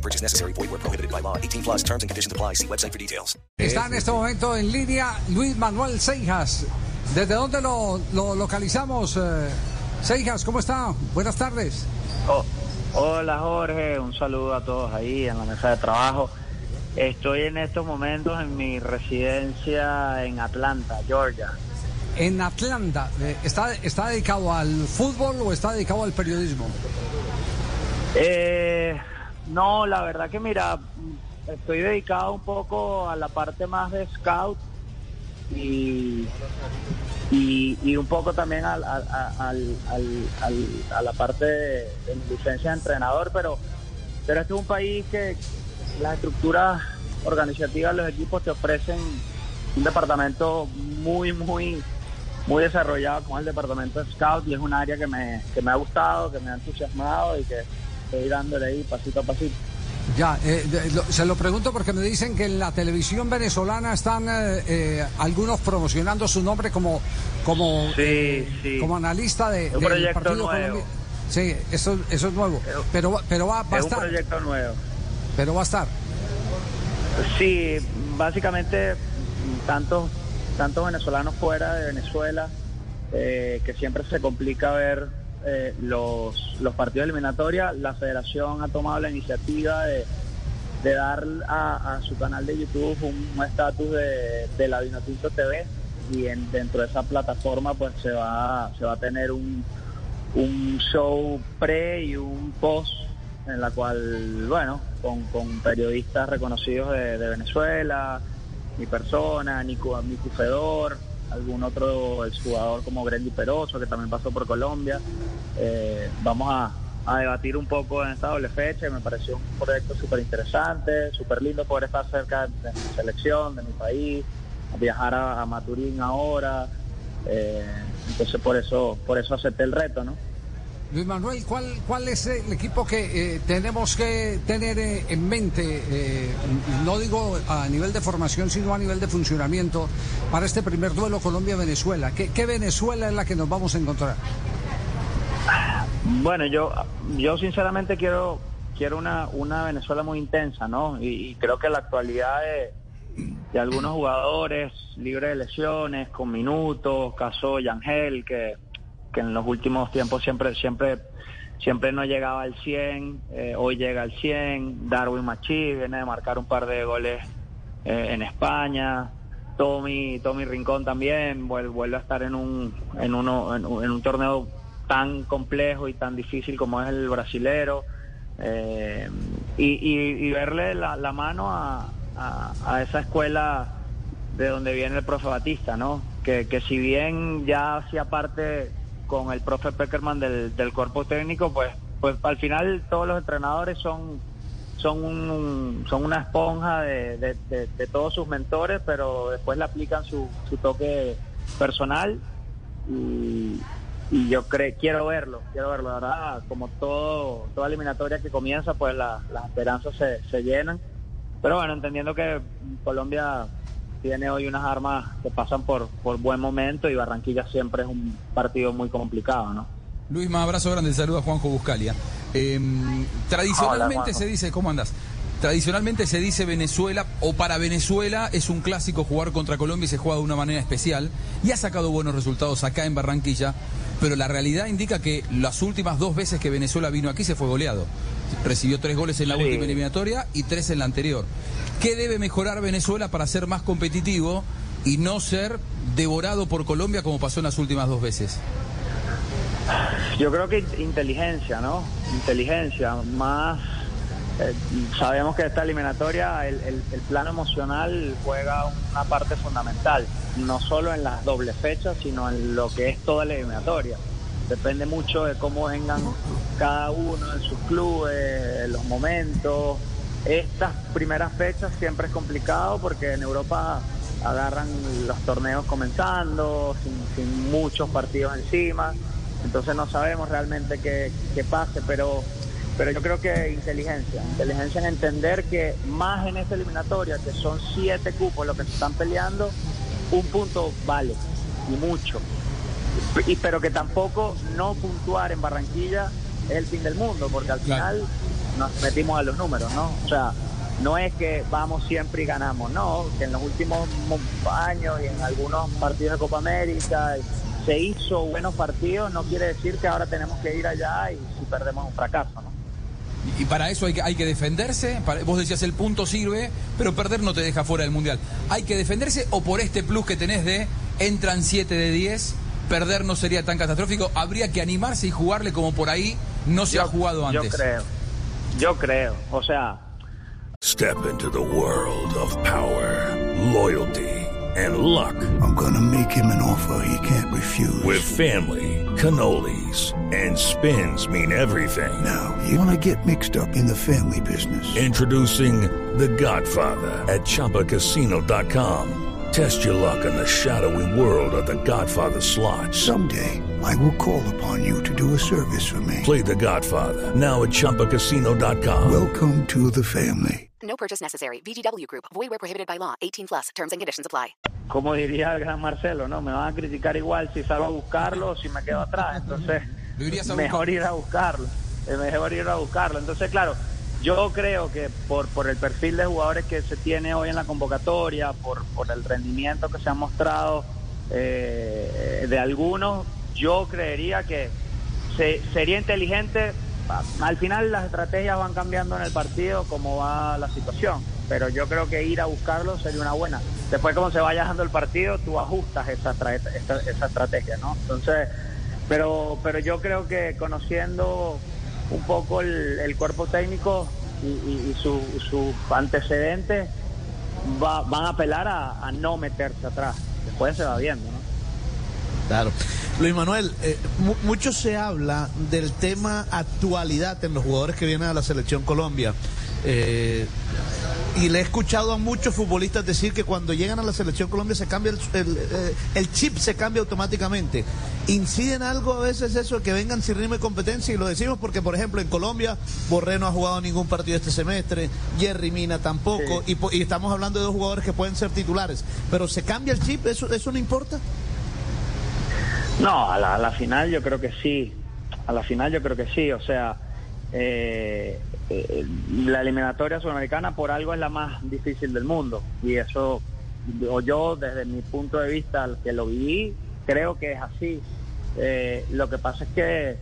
No purchase necessary. Void where prohibited by law. 18 plus terms and conditions apply. See website for details. Está en este momento en línea Luis Manuel Seijas. ¿Desde dónde lo, lo localizamos? eh? Seijas, ¿cómo está? Buenas tardes. Oh, hola Jorge, un saludo a todos ahí en la mesa de trabajo. Estoy en estos momentos en mi residencia en Atlanta, Georgia. En Atlanta, eh, ¿está, ¿está dedicado al fútbol o está dedicado al periodismo? Eh, no, la verdad que mira, estoy dedicado un poco a la parte más de scout y, y, un poco también al, al- al- a la parte de, licencia de entrenador, pero, pero este es un país que las estructuras organizativas los equipos te ofrecen un departamento muy, muy, muy desarrollado como el departamento de scout y es un área que me, que me ha gustado, que me ha entusiasmado y que estoy dándole ahí pasito a pasito. Ya, eh, de- lo- se lo pregunto porque me dicen que en la televisión venezolana están eh, eh, algunos promocionando su nombre como como Sí, sí. como analista de, Un del proyecto partido. Sí, eso, eso es nuevo. Pero, va- pero va, va a Es un estar. proyecto nuevo. Pero va a estar. Sí, básicamente tantos tantos venezolanos fuera de Venezuela eh, que siempre se complica ver eh, los, los partidos eliminatorios. La federación ha tomado la iniciativa de, de dar a, su canal de YouTube un estatus de, de la Vinotinto TV y en, dentro de esa plataforma pues se va, se va a tener un, un show pre y un post en la cual, bueno, con, con periodistas reconocidos de, de Venezuela, mi persona, Nico, Nico Fedor, algún otro exjugador como Grendy Peroso, que también pasó por Colombia. Eh, vamos a, a debatir un poco en esta doble fecha me pareció un proyecto súper interesante, súper lindo poder estar cerca de mi selección, de mi país, viajar a, a Maturín ahora. Eh, entonces por eso, por eso acepté el reto, ¿no? Luis Manuel, ¿cuál, cuál es el equipo que eh, tenemos que tener eh, en mente, eh, no digo a nivel de formación, sino a nivel de funcionamiento, para este primer duelo Colombia-Venezuela? ¿Qué, ¿Qué Venezuela es la que nos vamos a encontrar? Bueno, yo, yo sinceramente quiero, quiero una, una Venezuela muy intensa, ¿no? Y, y creo que la actualidad de, de algunos jugadores libres de lesiones, con minutos, caso Yangel, que, que en los últimos tiempos siempre, siempre, siempre no llegaba al 100, eh, hoy llega al 100, Darwin Machi viene de marcar un par de goles eh, en España, Tommy, Tommy Rincón también vuel- vuelve a estar en un, en uno, en, en un torneo tan complejo y tan difícil como es el brasilero. eh, y, y- verle la, la mano a, a- a esa escuela de donde viene el profe Batista, ¿no? Que, que si bien ya hacía parte con el profe Peckerman del, del cuerpo técnico, pues, pues al final todos los entrenadores son son un, son una esponja de, de- de- todos sus mentores, pero después le aplican su, su toque personal y, y yo cre quiero verlo, quiero verlo, la como todo, toda eliminatoria que comienza, pues la- las esperanzas se, se llenan, pero bueno, entendiendo que Colombia tiene hoy unas armas que pasan por, por buen momento y Barranquilla siempre es un partido muy complicado, ¿no? Luis, más abrazo grande, saluda Juanjo Buscalia. Eh, Hola, tradicionalmente Juanjo. se dice, ¿cómo andas? Tradicionalmente se dice Venezuela, o para Venezuela es un clásico jugar contra Colombia y se juega de una manera especial, y ha sacado buenos resultados acá en Barranquilla, pero la realidad indica que las últimas dos veces que Venezuela vino aquí se fue goleado. Recibió tres goles en la Sí. última eliminatoria y tres en la anterior. ¿Qué debe mejorar Venezuela para ser más competitivo y no ser devorado por Colombia como pasó en las últimas dos veces? Yo creo que inteligencia, ¿no? Inteligencia, más... eh, sabemos que esta eliminatoria, el, el- el plano emocional juega una parte fundamental, no solo en las dobles fechas, sino en lo que es toda la eliminatoria. Depende mucho de cómo vengan cada uno en sus clubes, los momentos, estas primeras fechas siempre es complicado porque en Europa agarran los torneos comenzando, sin, muchos partidos encima, entonces no sabemos realmente qué, qué pase, pero pero yo creo que inteligencia, inteligencia en entender que más en esta eliminatoria, que son siete cupos los que se están peleando, un punto vale, y mucho. Y, pero que tampoco no puntuar en Barranquilla es el fin del mundo, porque al final nos metimos a los números, ¿no? O sea, no es que vamos siempre y ganamos, no, que en los últimos años y en algunos partidos de Copa América se hizo buenos partidos, no quiere decir que ahora tenemos que ir allá y si perdemos un fracaso, ¿no? Y para eso hay que, hay que defenderse. Para- vos decías el punto sirve, pero perder no te deja fuera del mundial. ¿Hay que defenderse o por este plus que tenés de entran 7 de 10, perder no sería tan catastrófico? Habría que animarse y jugarle como por ahí no se ha jugado antes. Yo creo, yo creo, o sea, Step into the world of power, loyalty, and luck. I'm gonna make him an offer he can't refuse. With family, cannolis, and spins mean everything. now, you wanna get mixed up in the family business. Introducing The Godfather at ChumbaCasino.com. Test your luck in the shadowy world of The Godfather slot. Someday, I will call upon you to do a service for me. Play The Godfather now at ChumbaCasino.com. Welcome to the family. No purchase necessary. VGW Group. Void where prohibited by law. 18 plus. Terms and conditions apply. como diría el gran Marcelo, ¿no? Me van a criticar igual si salgo a buscarlo o si me quedo atrás. Entonces, Lo irías a mejor ir a buscarlo. Mejor ir a buscarlo. Entonces, claro, yo creo que por, por el perfil de jugadores que se tiene hoy en la convocatoria, por, por el rendimiento que se ha mostrado eh, de algunos, yo creería que se- sería inteligente. Al final las estrategias van cambiando en el partido como va la situación, pero yo creo que ir a buscarlo sería una buena. Después como se vaya dando el partido, tú ajustas esa, esa, esa estrategia, ¿no? Entonces, pero, pero yo creo que conociendo un poco el, cuerpo técnico y, y- y su- sus antecedentes, va- van a apelar a, a no meterse atrás. Después se va viendo, ¿no? Claro. Luis Manuel, eh, mu- mucho se habla del tema actualidad en los jugadores que vienen a la selección Colombia. Eh, y le he escuchado a muchos futbolistas decir que cuando llegan a la selección Colombia se cambia el, el, eh, el chip, se cambia automáticamente. ¿Incide en algo a veces eso de que vengan sin ritmo de competencia? Y lo decimos porque, por ejemplo, en Colombia, Borré no ha jugado ningún partido este semestre, Jerry Mina tampoco, y, po- y estamos hablando de dos jugadores que pueden ser titulares. Pero ¿se cambia el chip? ¿Eso, eso no importa? No, a la, a la final yo creo que sí. A la final yo creo que sí. O sea, eh, eh, la eliminatoria sudamericana por algo es la más difícil del mundo. Y eso, o yo desde mi punto de vista, al que lo viví, creo que es así. Eh, lo que pasa es que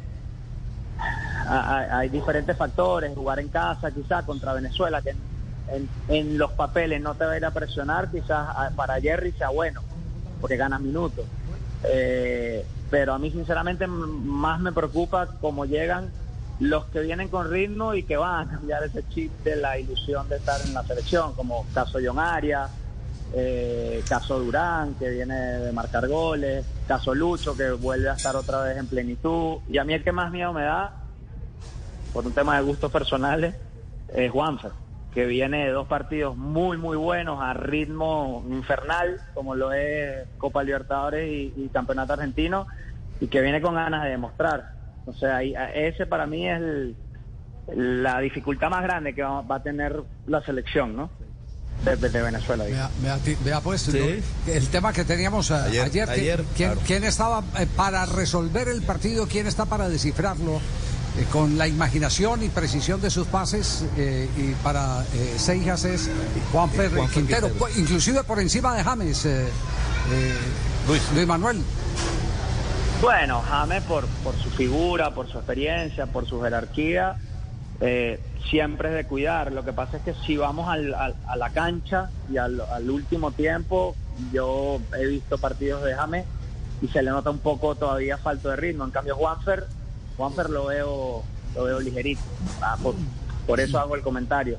ha- ha- hay diferentes factores. Jugar en casa quizás contra Venezuela, que en, en- los papeles no te va a ir a presionar, quizás para Jerry sea bueno, porque ganas minutos. Eh, pero a mí sinceramente más me preocupa cómo llegan los que vienen con ritmo y que van a cambiar ese chip de la ilusión de estar en la selección, como caso John Arias, eh, caso Durán, que viene de marcar goles, caso Lucho, que vuelve a estar otra vez en plenitud. Y a mí el que más miedo me da, por un tema de gustos personales, es Juanfer, que viene de dos partidos muy, muy buenos a ritmo infernal, como lo es Copa Libertadores y, y Campeonato Argentino, y que viene con ganas de demostrar. O sea, ese para mí es el- la dificultad más grande que va, va a tener la selección, ¿no? De, de Venezuela. Vea, vea, pues Sí. lo- el tema que teníamos eh, Ayer, ayer, que- ayer, ¿quién, claro. quién estaba eh, para resolver el partido? ¿Quién está para descifrarlo? Eh, con la imaginación y precisión de sus pases eh, y para eh, Seijas es Juanfer Juanfer Quintero, Quintero. inclusive por encima de James, eh, eh, Luis. Manuel. Bueno, James por, por su figura, por su experiencia, por su jerarquía, eh, siempre es de cuidar. Lo que pasa es que si vamos al- al- a la cancha y al, último tiempo, yo he visto partidos de James y se le nota un poco todavía falto de ritmo. En cambio, Juanfer, Juanfer lo veo, lo veo ligerito. Ah, por, eso hago el comentario.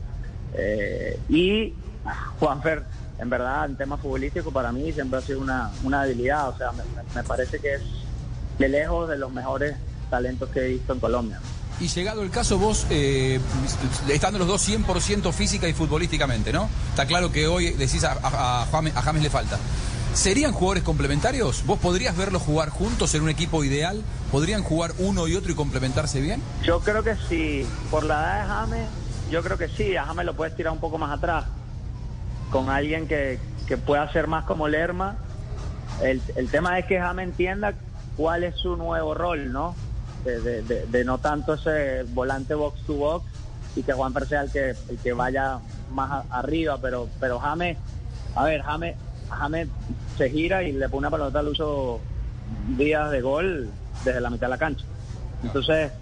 Eh, y ah, Juanfer, en verdad, en tema futbolístico, para mí siempre ha sido una, una habilidad. O sea, me- me parece que es de lejos de los mejores talentos que he visto en Colombia. Y llegado el caso, vos, eh, estando los dos 100% física y futbolísticamente, ¿no? Está claro que hoy decís a, a, a James, a James le falta. ¿Serían jugadores complementarios? ¿Vos podrías verlos jugar juntos en un equipo ideal? ¿Podrían jugar uno y otro y complementarse bien? Yo creo que sí. Por la edad de James, yo creo que sí. A James lo puedes tirar un poco más atrás. Con alguien que, que pueda ser más como Lerma. El, el tema es que James entienda cuál es su nuevo rol, ¿no? De, no tanto ese volante box to box y que Juan sea el que, el que vaya más arriba, pero, pero James, a ver, James, James se gira y le pone una pelota al uso días de gol desde la mitad de la cancha. Entonces,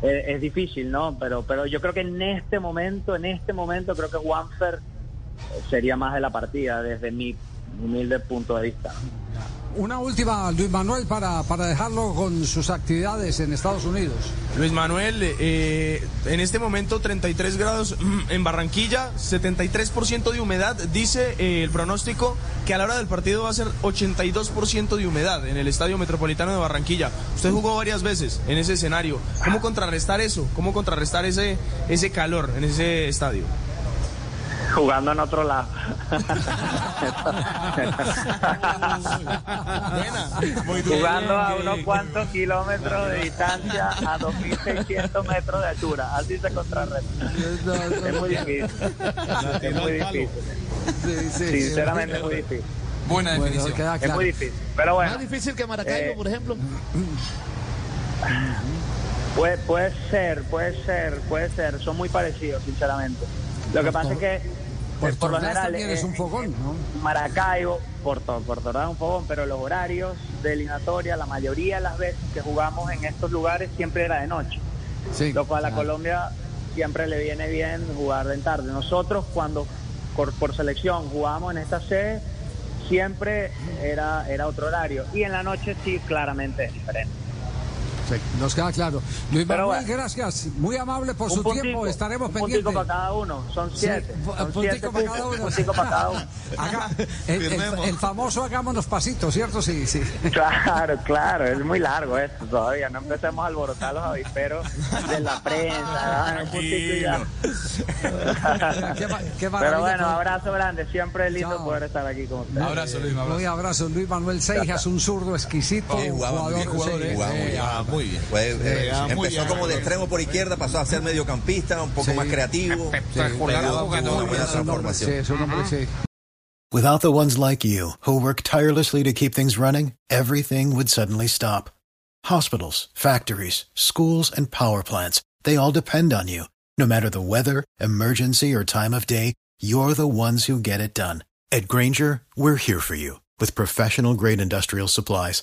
eh, es difícil, ¿no? Pero, pero yo creo que en este momento, en este momento, creo que Juanfer sería más de la partida desde mi humilde punto de vista. Una última, Luis Manuel, para, para dejarlo con sus actividades en Estados Unidos. Luis Manuel, eh, en este momento 33 grados en Barranquilla, 73% de humedad. Dice eh, el pronóstico que a la hora del partido va a ser 82% de humedad en el Estadio Metropolitano de Barranquilla. Usted jugó varias veces en ese escenario. ¿Cómo contrarrestar eso? ¿Cómo contrarrestar ese, ese calor en ese estadio? Jugando en otro lado. jugando a unos cuantos kilómetros de distancia a 2.600 metros de altura. Así se contrarresta. Es muy difícil. Es muy difícil. Sinceramente es muy difícil. Buena definición. Bueno, es muy difícil. Pero bueno. Más difícil que Maracaibo, eh, por ejemplo. Puede, puede ser, puede ser, puede ser. Son muy parecidos, sinceramente. Lo que pasa es que Puerto por lo general también es un fogón, ¿no? Maracaibo, Puerto, Puerto Ordaz es un fogón, pero los horarios de eliminatoria, la mayoría de las veces que jugamos en estos lugares siempre era de noche. Sí. Lo cual a Ah. Colombia siempre le viene bien jugar en tarde. Nosotros cuando por, por selección jugamos en esta sede siempre era, era otro horario y en la noche sí claramente es diferente. Sí, nos queda claro. Luis Pero Manuel, bueno. gracias. Muy amable por Un su puntico, tiempo. Estaremos un pendientes. puntico para cada uno, son Sí, siete. pu- son puntico siete para cada uno. puntico para cada uno. Haga- el, el- el famoso hagámonos pasitos, ¿cierto? Sí, sí. Claro, claro, es muy largo esto todavía. No empecemos a alborotar los avisperos de la prensa. Un ya. Qué qué Pero bueno, con- abrazo grande. Siempre es lindo Chao. poder estar aquí con ustedes. Abrazo, Luis. Un Abrazo. abrazo. Luis Manuel Seijas, un zurdo exquisito. Sí, muy jugador, sí, sí, jugaba muy sí, ah, muy bien. Fue, eh, jugaba muy empezó bien. como de extremo por izquierda, pasó a ser mediocampista, un poco Sí. más creativo. Pegaba muy buena es sí, transformación. es sí. Without the ones like you, who work tirelessly to keep things running, everything would suddenly stop. Hospitals, factories, schools, and power plants, they all depend on you. No matter the weather, emergency, or time of day, you're the ones who get it done. At Granger, we're here for you with professional grade industrial supplies.